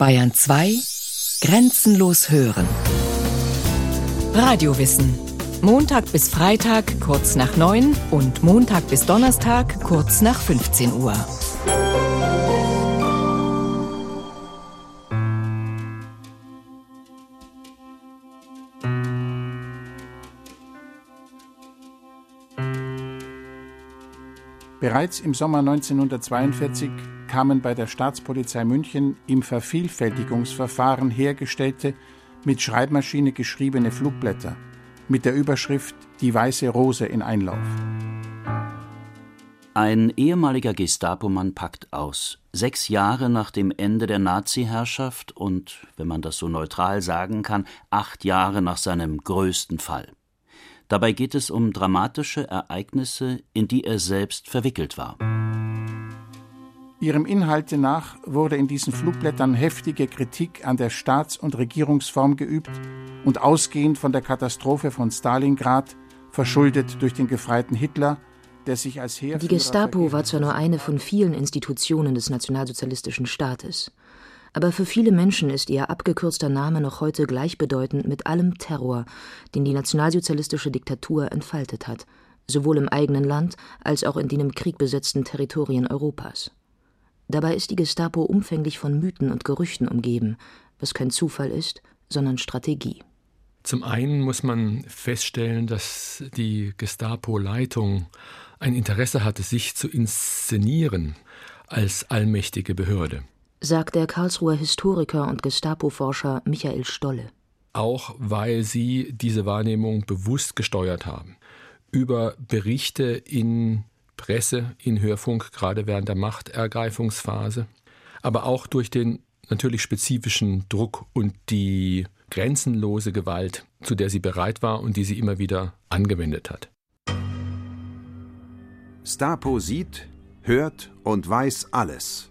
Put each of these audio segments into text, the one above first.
Bayern 2 Grenzenlos hören. Radiowissen. Montag bis Freitag kurz nach 9 und Montag bis Donnerstag kurz nach 15 Uhr. Bereits im Sommer 1942 kamen bei der Staatspolizei München im Vervielfältigungsverfahren hergestellte, mit Schreibmaschine geschriebene Flugblätter mit der Überschrift Die weiße Rose in Einlauf. Ein ehemaliger Gestapo-Mann packt aus. Sechs Jahre nach dem Ende der Nazi-Herrschaft und, wenn man das so neutral sagen kann, acht Jahre nach seinem größten Fall. Dabei geht es um dramatische Ereignisse, in die er selbst verwickelt war. Ihrem Inhalte nach wurde in diesen Flugblättern heftige Kritik an der Staats- und Regierungsform geübt und ausgehend von der Katastrophe von Stalingrad, verschuldet durch den gefreiten Hitler, der sich als Heer Die Gestapo war zwar nur eine von vielen Institutionen des nationalsozialistischen Staates, aber für viele Menschen ist ihr abgekürzter Name noch heute gleichbedeutend mit allem Terror, den die nationalsozialistische Diktatur entfaltet hat, sowohl im eigenen Land als auch in den im Krieg besetzten Territorien Europas. Dabei ist die Gestapo umfänglich von Mythen und Gerüchten umgeben, was kein Zufall ist, sondern Strategie. Zum einen muss man feststellen, dass die Gestapo-Leitung ein Interesse hatte, sich zu inszenieren als allmächtige Behörde sagt der Karlsruher Historiker und Gestapo-Forscher Michael Stolle. Auch weil sie diese Wahrnehmung bewusst gesteuert haben. Über Berichte in Presse, in Hörfunk, gerade während der Machtergreifungsphase, aber auch durch den natürlich spezifischen Druck und die grenzenlose Gewalt, zu der sie bereit war und die sie immer wieder angewendet hat. Stapo sieht, hört und weiß alles.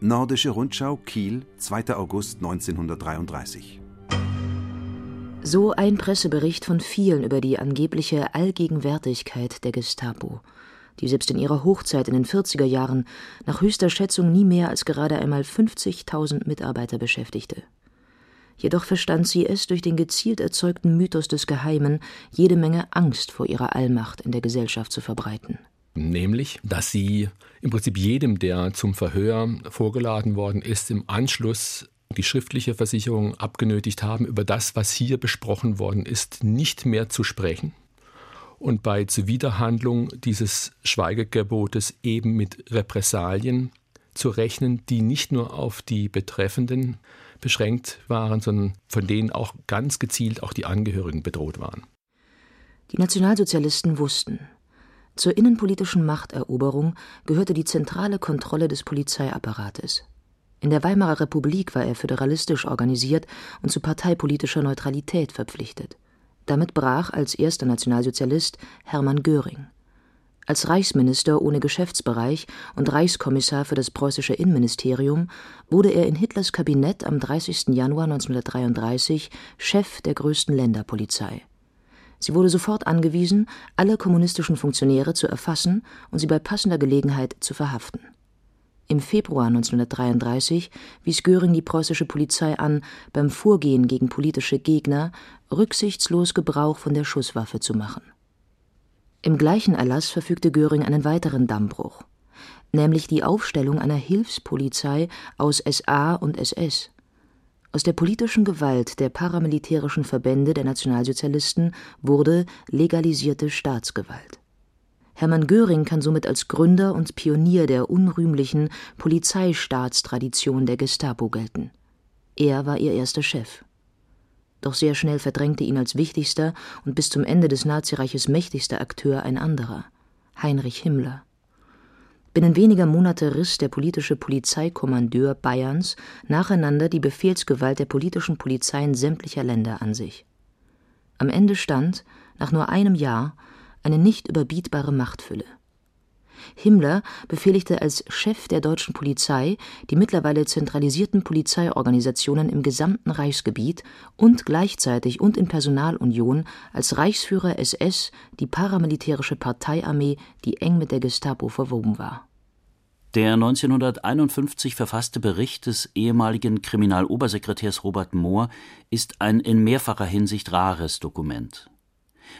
Nordische Rundschau, Kiel, 2. August 1933. So ein Pressebericht von vielen über die angebliche Allgegenwärtigkeit der Gestapo, die selbst in ihrer Hochzeit in den 40er Jahren nach höchster Schätzung nie mehr als gerade einmal 50.000 Mitarbeiter beschäftigte. Jedoch verstand sie es, durch den gezielt erzeugten Mythos des Geheimen jede Menge Angst vor ihrer Allmacht in der Gesellschaft zu verbreiten nämlich, dass sie im Prinzip jedem, der zum Verhör vorgeladen worden ist, im Anschluss die schriftliche Versicherung abgenötigt haben, über das, was hier besprochen worden ist, nicht mehr zu sprechen und bei Zuwiderhandlung dieses Schweigegebotes eben mit Repressalien zu rechnen, die nicht nur auf die Betreffenden beschränkt waren, sondern von denen auch ganz gezielt auch die Angehörigen bedroht waren. Die Nationalsozialisten wussten, zur innenpolitischen Machteroberung gehörte die zentrale Kontrolle des Polizeiapparates. In der Weimarer Republik war er föderalistisch organisiert und zu parteipolitischer Neutralität verpflichtet. Damit brach als erster Nationalsozialist Hermann Göring. Als Reichsminister ohne Geschäftsbereich und Reichskommissar für das preußische Innenministerium wurde er in Hitlers Kabinett am 30. Januar 1933 Chef der größten Länderpolizei. Sie wurde sofort angewiesen, alle kommunistischen Funktionäre zu erfassen und sie bei passender Gelegenheit zu verhaften. Im Februar 1933 wies Göring die preußische Polizei an, beim Vorgehen gegen politische Gegner rücksichtslos Gebrauch von der Schusswaffe zu machen. Im gleichen Erlass verfügte Göring einen weiteren Dammbruch, nämlich die Aufstellung einer Hilfspolizei aus SA und SS. Aus der politischen Gewalt der paramilitärischen Verbände der Nationalsozialisten wurde legalisierte Staatsgewalt. Hermann Göring kann somit als Gründer und Pionier der unrühmlichen Polizeistaatstradition der Gestapo gelten. Er war ihr erster Chef. Doch sehr schnell verdrängte ihn als wichtigster und bis zum Ende des Nazireiches mächtigster Akteur ein anderer, Heinrich Himmler. Binnen weniger Monate riss der politische Polizeikommandeur Bayerns nacheinander die Befehlsgewalt der politischen Polizeien sämtlicher Länder an sich. Am Ende stand, nach nur einem Jahr, eine nicht überbietbare Machtfülle. Himmler befehligte als Chef der deutschen Polizei die mittlerweile zentralisierten Polizeiorganisationen im gesamten Reichsgebiet und gleichzeitig und in Personalunion als Reichsführer SS die paramilitärische Parteiarmee, die eng mit der Gestapo verwoben war Der 1951 verfasste Bericht des ehemaligen Kriminalobersekretärs Robert Mohr ist ein in mehrfacher Hinsicht rares Dokument.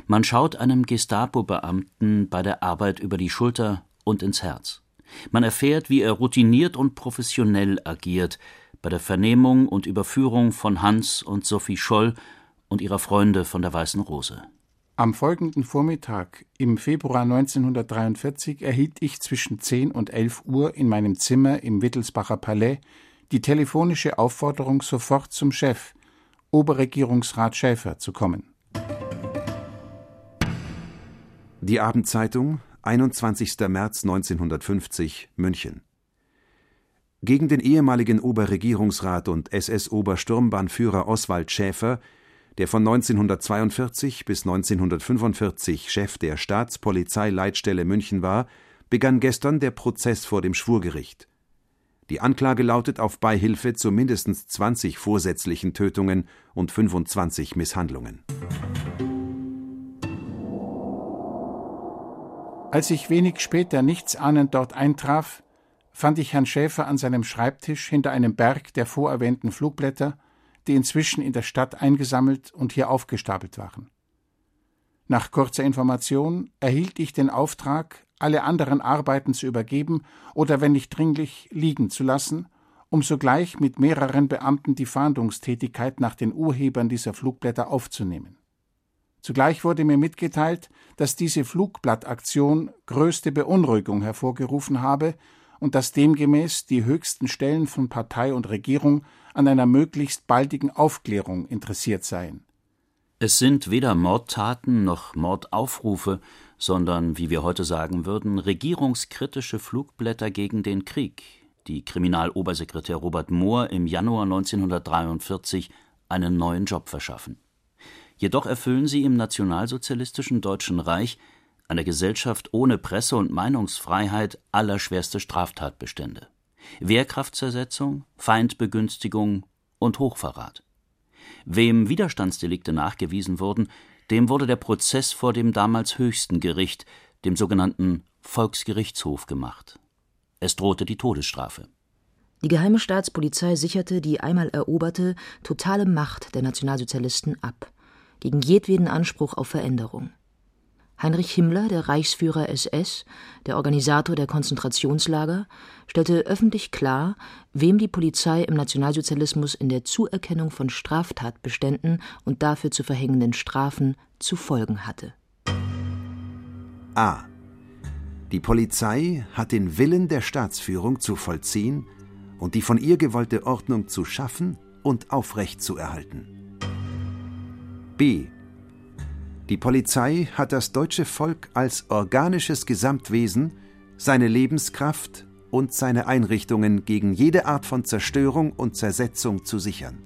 Man schaut einem Gestapo-Beamten bei der Arbeit über die Schulter und ins Herz. Man erfährt, wie er routiniert und professionell agiert bei der Vernehmung und Überführung von Hans und Sophie Scholl und ihrer Freunde von der Weißen Rose. Am folgenden Vormittag im Februar 1943 erhielt ich zwischen 10 und 11 Uhr in meinem Zimmer im Wittelsbacher Palais die telefonische Aufforderung, sofort zum Chef, Oberregierungsrat Schäfer, zu kommen. Die Abendzeitung, 21. März 1950, München. Gegen den ehemaligen Oberregierungsrat und SS-Obersturmbahnführer Oswald Schäfer der von 1942 bis 1945 Chef der Staatspolizeileitstelle München war, begann gestern der Prozess vor dem Schwurgericht. Die Anklage lautet auf Beihilfe zu mindestens 20 vorsätzlichen Tötungen und 25 Misshandlungen. Als ich wenig später nichtsahnend dort eintraf, fand ich Herrn Schäfer an seinem Schreibtisch hinter einem Berg der vorerwähnten Flugblätter die inzwischen in der Stadt eingesammelt und hier aufgestapelt waren. Nach kurzer Information erhielt ich den Auftrag, alle anderen Arbeiten zu übergeben oder, wenn nicht dringlich, liegen zu lassen, um sogleich mit mehreren Beamten die Fahndungstätigkeit nach den Urhebern dieser Flugblätter aufzunehmen. Zugleich wurde mir mitgeteilt, dass diese Flugblattaktion größte Beunruhigung hervorgerufen habe und dass demgemäß die höchsten Stellen von Partei und Regierung an einer möglichst baldigen Aufklärung interessiert seien. Es sind weder Mordtaten noch Mordaufrufe, sondern, wie wir heute sagen würden, regierungskritische Flugblätter gegen den Krieg, die Kriminalobersekretär Robert Mohr im Januar 1943 einen neuen Job verschaffen. Jedoch erfüllen sie im nationalsozialistischen Deutschen Reich einer Gesellschaft ohne Presse- und Meinungsfreiheit allerschwerste Straftatbestände: Wehrkraftzersetzung, Feindbegünstigung und Hochverrat. Wem Widerstandsdelikte nachgewiesen wurden, dem wurde der Prozess vor dem damals höchsten Gericht, dem sogenannten Volksgerichtshof, gemacht. Es drohte die Todesstrafe. Die Geheime Staatspolizei sicherte die einmal eroberte, totale Macht der Nationalsozialisten ab, gegen jedweden Anspruch auf Veränderung. Heinrich Himmler, der Reichsführer SS, der Organisator der Konzentrationslager, stellte öffentlich klar, wem die Polizei im Nationalsozialismus in der Zuerkennung von Straftatbeständen und dafür zu verhängenden Strafen zu folgen hatte. A. Die Polizei hat den Willen der Staatsführung zu vollziehen und die von ihr gewollte Ordnung zu schaffen und aufrechtzuerhalten. B. Die Polizei hat das deutsche Volk als organisches Gesamtwesen, seine Lebenskraft und seine Einrichtungen gegen jede Art von Zerstörung und Zersetzung zu sichern.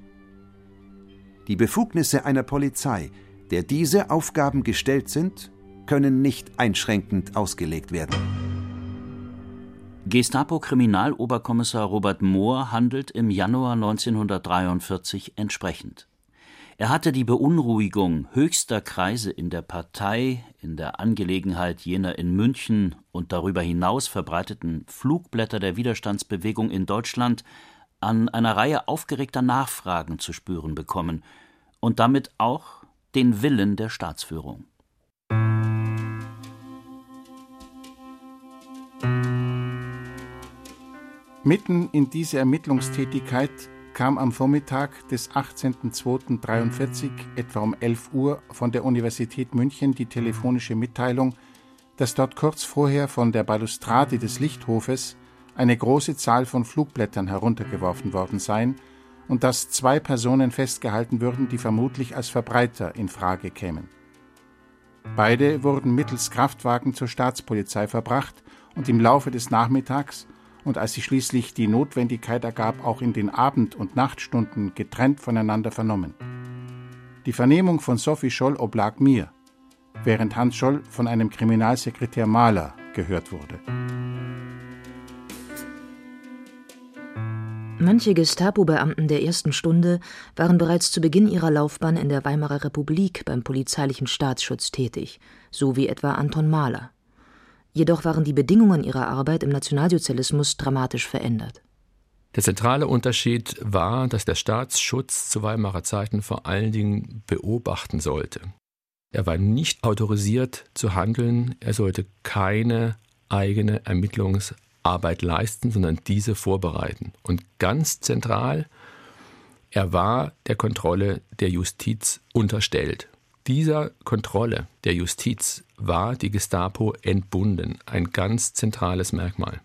Die Befugnisse einer Polizei, der diese Aufgaben gestellt sind, können nicht einschränkend ausgelegt werden. Gestapo-Kriminaloberkommissar Robert Mohr handelt im Januar 1943 entsprechend. Er hatte die Beunruhigung höchster Kreise in der Partei in der Angelegenheit jener in München und darüber hinaus verbreiteten Flugblätter der Widerstandsbewegung in Deutschland an einer Reihe aufgeregter Nachfragen zu spüren bekommen und damit auch den Willen der Staatsführung. Mitten in diese Ermittlungstätigkeit kam am Vormittag des 18.02.43 etwa um 11 Uhr von der Universität München die telefonische Mitteilung, dass dort kurz vorher von der Balustrade des Lichthofes eine große Zahl von Flugblättern heruntergeworfen worden seien und dass zwei Personen festgehalten würden, die vermutlich als Verbreiter in Frage kämen. Beide wurden mittels Kraftwagen zur Staatspolizei verbracht und im Laufe des Nachmittags und als sich schließlich die Notwendigkeit ergab, auch in den Abend- und Nachtstunden getrennt voneinander vernommen. Die Vernehmung von Sophie Scholl oblag mir, während Hans Scholl von einem Kriminalsekretär Mahler gehört wurde. Manche Gestapo-Beamten der ersten Stunde waren bereits zu Beginn ihrer Laufbahn in der Weimarer Republik beim polizeilichen Staatsschutz tätig, so wie etwa Anton Mahler. Jedoch waren die Bedingungen ihrer Arbeit im Nationalsozialismus dramatisch verändert. Der zentrale Unterschied war, dass der Staatsschutz zu Weimarer Zeiten vor allen Dingen beobachten sollte. Er war nicht autorisiert zu handeln, er sollte keine eigene Ermittlungsarbeit leisten, sondern diese vorbereiten. Und ganz zentral, er war der Kontrolle der Justiz unterstellt. Dieser Kontrolle der Justiz war die Gestapo entbunden, ein ganz zentrales Merkmal.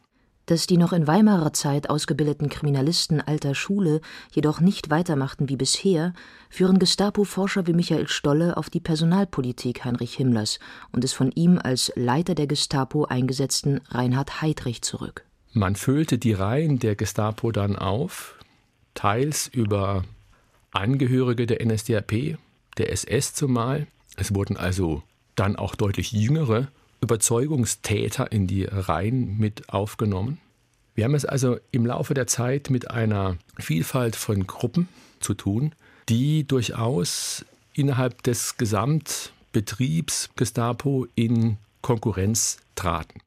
Dass die noch in Weimarer Zeit ausgebildeten Kriminalisten alter Schule jedoch nicht weitermachten wie bisher, führen Gestapo-Forscher wie Michael Stolle auf die Personalpolitik Heinrich Himmlers und des von ihm als Leiter der Gestapo eingesetzten Reinhard Heydrich zurück. Man füllte die Reihen der Gestapo dann auf, teils über Angehörige der NSDAP, der SS zumal. Es wurden also dann auch deutlich jüngere Überzeugungstäter in die Reihen mit aufgenommen. Wir haben es also im Laufe der Zeit mit einer Vielfalt von Gruppen zu tun, die durchaus innerhalb des Gesamtbetriebs Gestapo in Konkurrenz traten.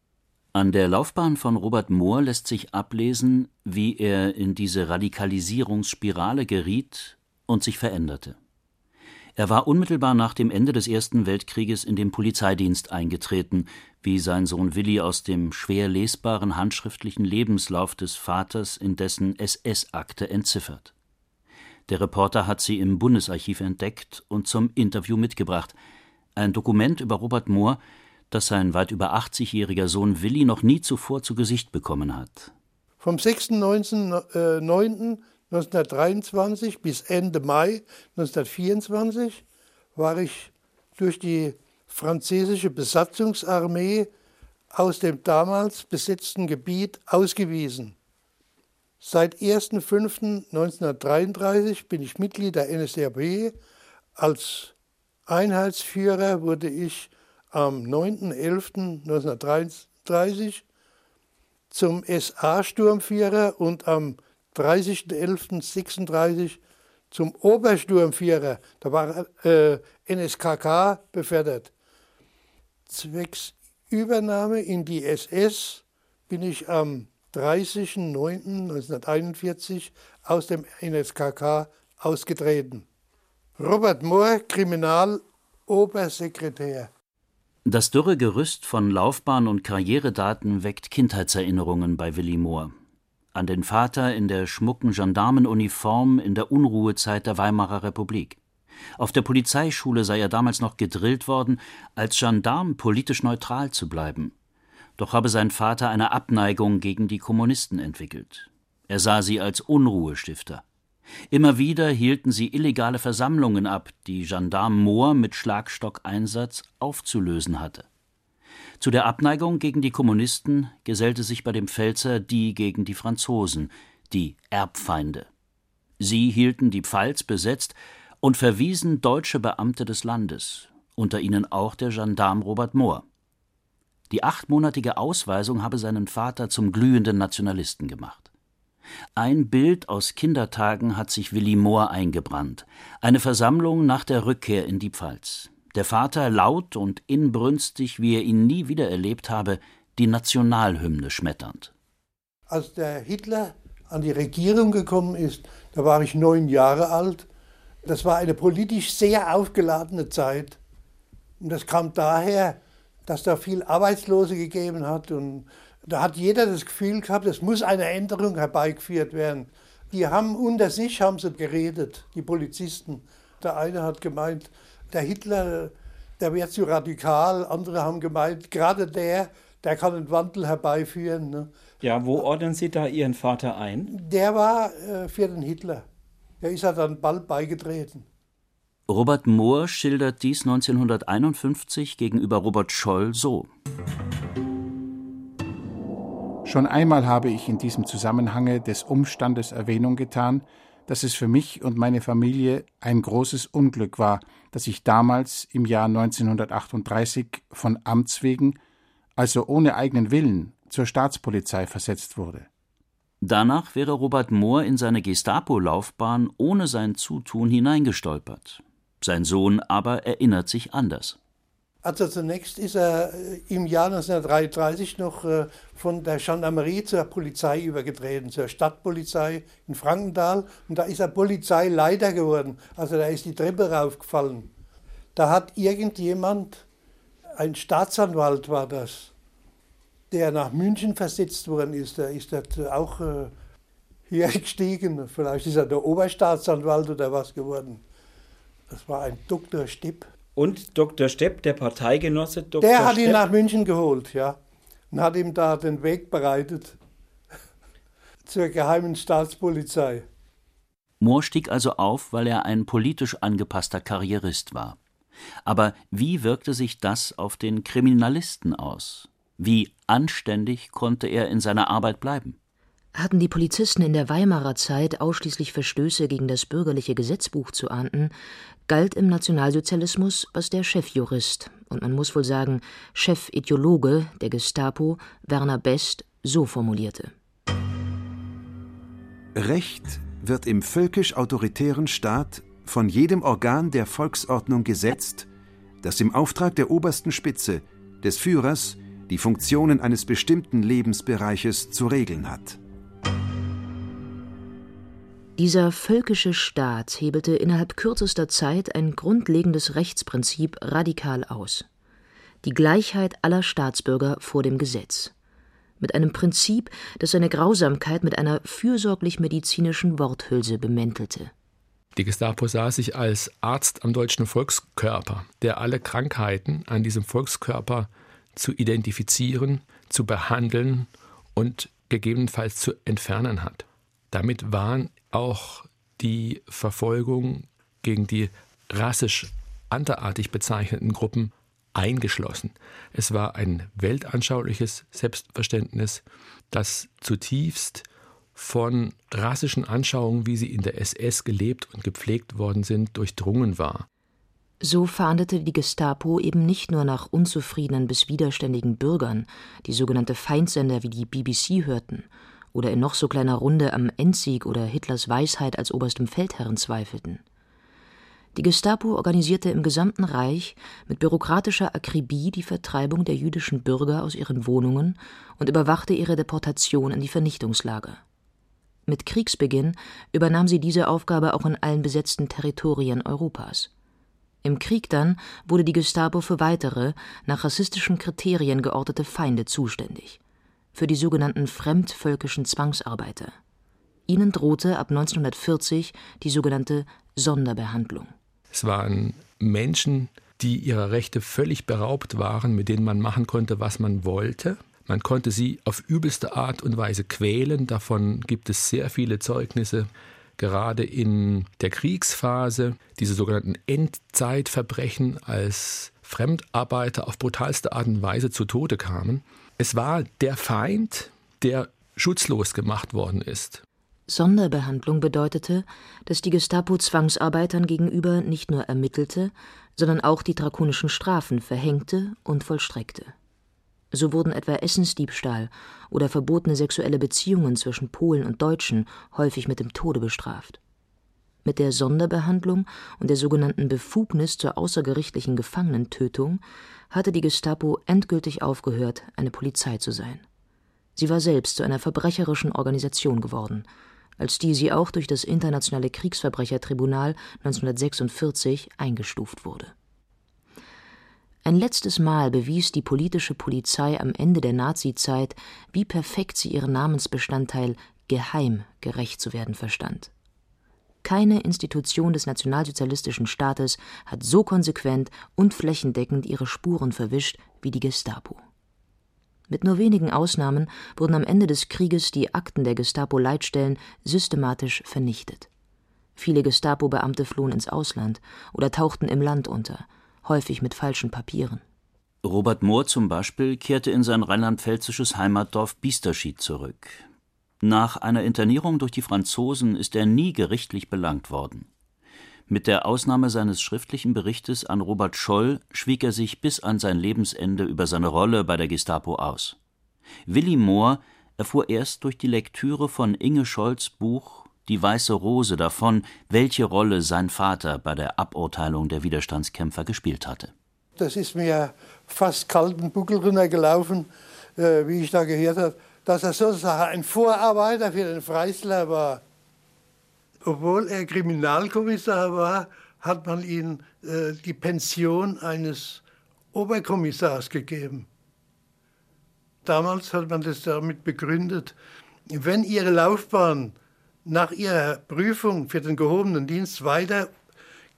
An der Laufbahn von Robert Mohr lässt sich ablesen, wie er in diese Radikalisierungsspirale geriet und sich veränderte. Er war unmittelbar nach dem Ende des Ersten Weltkrieges in den Polizeidienst eingetreten, wie sein Sohn Willi aus dem schwer lesbaren handschriftlichen Lebenslauf des Vaters in dessen SS-Akte entziffert. Der Reporter hat sie im Bundesarchiv entdeckt und zum Interview mitgebracht. Ein Dokument über Robert Mohr, das sein weit über 80-jähriger Sohn Willi noch nie zuvor zu Gesicht bekommen hat. Vom 6.9. 1923 bis Ende Mai 1924 war ich durch die französische Besatzungsarmee aus dem damals besetzten Gebiet ausgewiesen. Seit 1.5.1933 bin ich Mitglied der NSDAP. Als Einheitsführer wurde ich am 9.11.1933 zum SA-Sturmführer und am 30.11.36 zum Obersturmführer, da war äh, NSKK befördert. Zwecks Übernahme in die SS bin ich am 30.09.1941 aus dem NSKK ausgetreten. Robert Mohr, Kriminalobersekretär. Das dürre Gerüst von Laufbahn und Karrieredaten weckt Kindheitserinnerungen bei Willi Mohr an den Vater in der schmucken Gendarmenuniform in der Unruhezeit der Weimarer Republik. Auf der Polizeischule sei er damals noch gedrillt worden, als Gendarm politisch neutral zu bleiben. Doch habe sein Vater eine Abneigung gegen die Kommunisten entwickelt. Er sah sie als Unruhestifter. Immer wieder hielten sie illegale Versammlungen ab, die Gendarm Mohr mit Schlagstockeinsatz aufzulösen hatte. Zu der Abneigung gegen die Kommunisten gesellte sich bei dem Pfälzer die gegen die Franzosen, die Erbfeinde. Sie hielten die Pfalz besetzt und verwiesen deutsche Beamte des Landes, unter ihnen auch der Gendarm Robert Mohr. Die achtmonatige Ausweisung habe seinen Vater zum glühenden Nationalisten gemacht. Ein Bild aus Kindertagen hat sich Willi Mohr eingebrannt, eine Versammlung nach der Rückkehr in die Pfalz der Vater laut und inbrünstig, wie er ihn nie wieder erlebt habe, die Nationalhymne schmetternd. Als der Hitler an die Regierung gekommen ist, da war ich neun Jahre alt. Das war eine politisch sehr aufgeladene Zeit. Und das kam daher, dass da viel Arbeitslose gegeben hat. Und da hat jeder das Gefühl gehabt, es muss eine Änderung herbeigeführt werden. Die haben unter sich haben sie geredet, die Polizisten. Der eine hat gemeint, der Hitler, der wäre zu radikal. Andere haben gemeint, gerade der, der kann einen Wandel herbeiführen. Ne? Ja, wo ordnen Sie da Ihren Vater ein? Der war äh, für den Hitler. Der ist ja dann bald beigetreten. Robert Mohr schildert dies 1951 gegenüber Robert Scholl so. Schon einmal habe ich in diesem Zusammenhange des Umstandes Erwähnung getan, dass es für mich und meine Familie ein großes Unglück war, dass ich damals im Jahr 1938 von Amts wegen, also ohne eigenen Willen, zur Staatspolizei versetzt wurde. Danach wäre Robert Mohr in seine Gestapo-Laufbahn ohne sein Zutun hineingestolpert. Sein Sohn aber erinnert sich anders. Also zunächst ist er äh, im Jahr 1933 noch äh, von der Gendarmerie zur Polizei übergetreten, zur Stadtpolizei in Frankenthal. Und da ist er Polizeileiter geworden. Also da ist die Treppe raufgefallen. Da hat irgendjemand, ein Staatsanwalt war das, der nach München versetzt worden ist, der ist dort auch äh, hier gestiegen. Vielleicht ist er der Oberstaatsanwalt oder was geworden. Das war ein Dr. Stipp. Und Dr. Stepp, der Parteigenosse Dr. Der hat Stepp, ihn nach München geholt, ja. Und hat ihm da den Weg bereitet zur geheimen Staatspolizei. Mohr stieg also auf, weil er ein politisch angepasster Karrierist war. Aber wie wirkte sich das auf den Kriminalisten aus? Wie anständig konnte er in seiner Arbeit bleiben? Hatten die Polizisten in der Weimarer Zeit ausschließlich Verstöße gegen das bürgerliche Gesetzbuch zu ahnden, galt im Nationalsozialismus, was der Chefjurist und man muss wohl sagen Chefideologe der Gestapo, Werner Best, so formulierte. Recht wird im völkisch-autoritären Staat von jedem Organ der Volksordnung gesetzt, das im Auftrag der obersten Spitze, des Führers, die Funktionen eines bestimmten Lebensbereiches zu regeln hat. Dieser völkische Staat hebelte innerhalb kürzester Zeit ein grundlegendes Rechtsprinzip radikal aus: die Gleichheit aller Staatsbürger vor dem Gesetz. Mit einem Prinzip, das seine Grausamkeit mit einer fürsorglich-medizinischen Worthülse bemäntelte. Die Gestapo sah sich als Arzt am deutschen Volkskörper, der alle Krankheiten an diesem Volkskörper zu identifizieren, zu behandeln und gegebenenfalls zu entfernen hat. Damit waren auch die Verfolgung gegen die rassisch anderartig bezeichneten Gruppen eingeschlossen. Es war ein weltanschauliches Selbstverständnis, das zutiefst von rassischen Anschauungen, wie sie in der SS gelebt und gepflegt worden sind, durchdrungen war. So fahndete die Gestapo eben nicht nur nach unzufriedenen bis widerständigen Bürgern, die sogenannte Feindsender wie die BBC hörten, oder in noch so kleiner Runde am Endsieg oder Hitlers Weisheit als oberstem Feldherrn zweifelten. Die Gestapo organisierte im gesamten Reich mit bürokratischer Akribie die Vertreibung der jüdischen Bürger aus ihren Wohnungen und überwachte ihre Deportation in die Vernichtungslager. Mit Kriegsbeginn übernahm sie diese Aufgabe auch in allen besetzten Territorien Europas. Im Krieg dann wurde die Gestapo für weitere, nach rassistischen Kriterien geortete Feinde zuständig für die sogenannten fremdvölkischen Zwangsarbeiter. Ihnen drohte ab 1940 die sogenannte Sonderbehandlung. Es waren Menschen, die ihrer Rechte völlig beraubt waren, mit denen man machen konnte, was man wollte. Man konnte sie auf übelste Art und Weise quälen. Davon gibt es sehr viele Zeugnisse. Gerade in der Kriegsphase, diese sogenannten Endzeitverbrechen, als Fremdarbeiter auf brutalste Art und Weise zu Tode kamen. Es war der Feind, der schutzlos gemacht worden ist. Sonderbehandlung bedeutete, dass die Gestapo Zwangsarbeitern gegenüber nicht nur ermittelte, sondern auch die drakonischen Strafen verhängte und vollstreckte. So wurden etwa Essensdiebstahl oder verbotene sexuelle Beziehungen zwischen Polen und Deutschen häufig mit dem Tode bestraft. Mit der Sonderbehandlung und der sogenannten Befugnis zur außergerichtlichen Gefangenentötung hatte die Gestapo endgültig aufgehört, eine Polizei zu sein. Sie war selbst zu einer verbrecherischen Organisation geworden, als die sie auch durch das Internationale Kriegsverbrechertribunal 1946 eingestuft wurde. Ein letztes Mal bewies die politische Polizei am Ende der Nazizeit, wie perfekt sie ihren Namensbestandteil geheim gerecht zu werden verstand. Keine Institution des nationalsozialistischen Staates hat so konsequent und flächendeckend ihre Spuren verwischt wie die Gestapo. Mit nur wenigen Ausnahmen wurden am Ende des Krieges die Akten der Gestapo-Leitstellen systematisch vernichtet. Viele Gestapo-Beamte flohen ins Ausland oder tauchten im Land unter, häufig mit falschen Papieren. Robert Mohr zum Beispiel kehrte in sein rheinland-pfälzisches Heimatdorf Biesterschied zurück. Nach einer Internierung durch die Franzosen ist er nie gerichtlich belangt worden. Mit der Ausnahme seines schriftlichen Berichtes an Robert Scholl schwieg er sich bis an sein Lebensende über seine Rolle bei der Gestapo aus. Willi Mohr erfuhr erst durch die Lektüre von Inge Scholls Buch Die weiße Rose davon, welche Rolle sein Vater bei der Aburteilung der Widerstandskämpfer gespielt hatte das ist mir fast kalten Buckel runtergelaufen, äh, wie ich da gehört habe, dass er sozusagen ein Vorarbeiter für den Freisler war. Obwohl er Kriminalkommissar war, hat man ihm äh, die Pension eines Oberkommissars gegeben. Damals hat man das damit begründet, wenn Ihre Laufbahn nach Ihrer Prüfung für den gehobenen Dienst weiter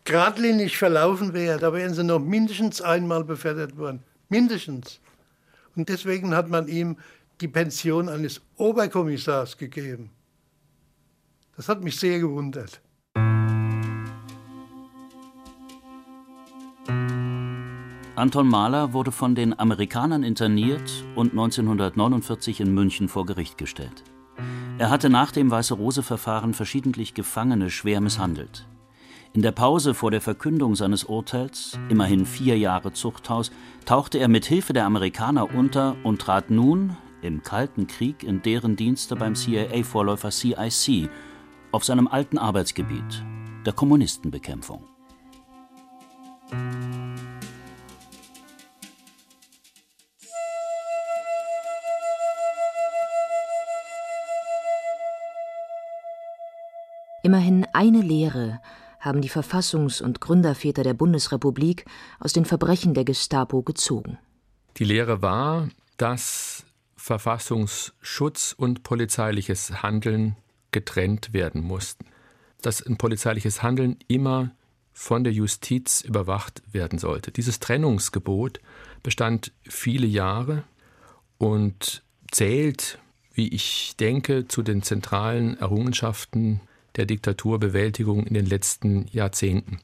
geradlinig verlaufen wäre, da wären Sie noch mindestens einmal befördert worden. Mindestens. Und deswegen hat man ihm die Pension eines Oberkommissars gegeben. Das hat mich sehr gewundert. Anton Mahler wurde von den Amerikanern interniert und 1949 in München vor Gericht gestellt. Er hatte nach dem Weiße-Rose-Verfahren verschiedentlich Gefangene schwer misshandelt. In der Pause vor der Verkündung seines Urteils, immerhin vier Jahre Zuchthaus, tauchte er mit Hilfe der Amerikaner unter und trat nun im Kalten Krieg in deren Dienste beim CIA-Vorläufer CIC auf seinem alten Arbeitsgebiet, der Kommunistenbekämpfung. Immerhin eine Lehre haben die Verfassungs- und Gründerväter der Bundesrepublik aus den Verbrechen der Gestapo gezogen. Die Lehre war, dass Verfassungsschutz und polizeiliches Handeln getrennt werden mussten. Dass ein polizeiliches Handeln immer von der Justiz überwacht werden sollte. Dieses Trennungsgebot bestand viele Jahre und zählt, wie ich denke, zu den zentralen Errungenschaften der Diktaturbewältigung in den letzten Jahrzehnten.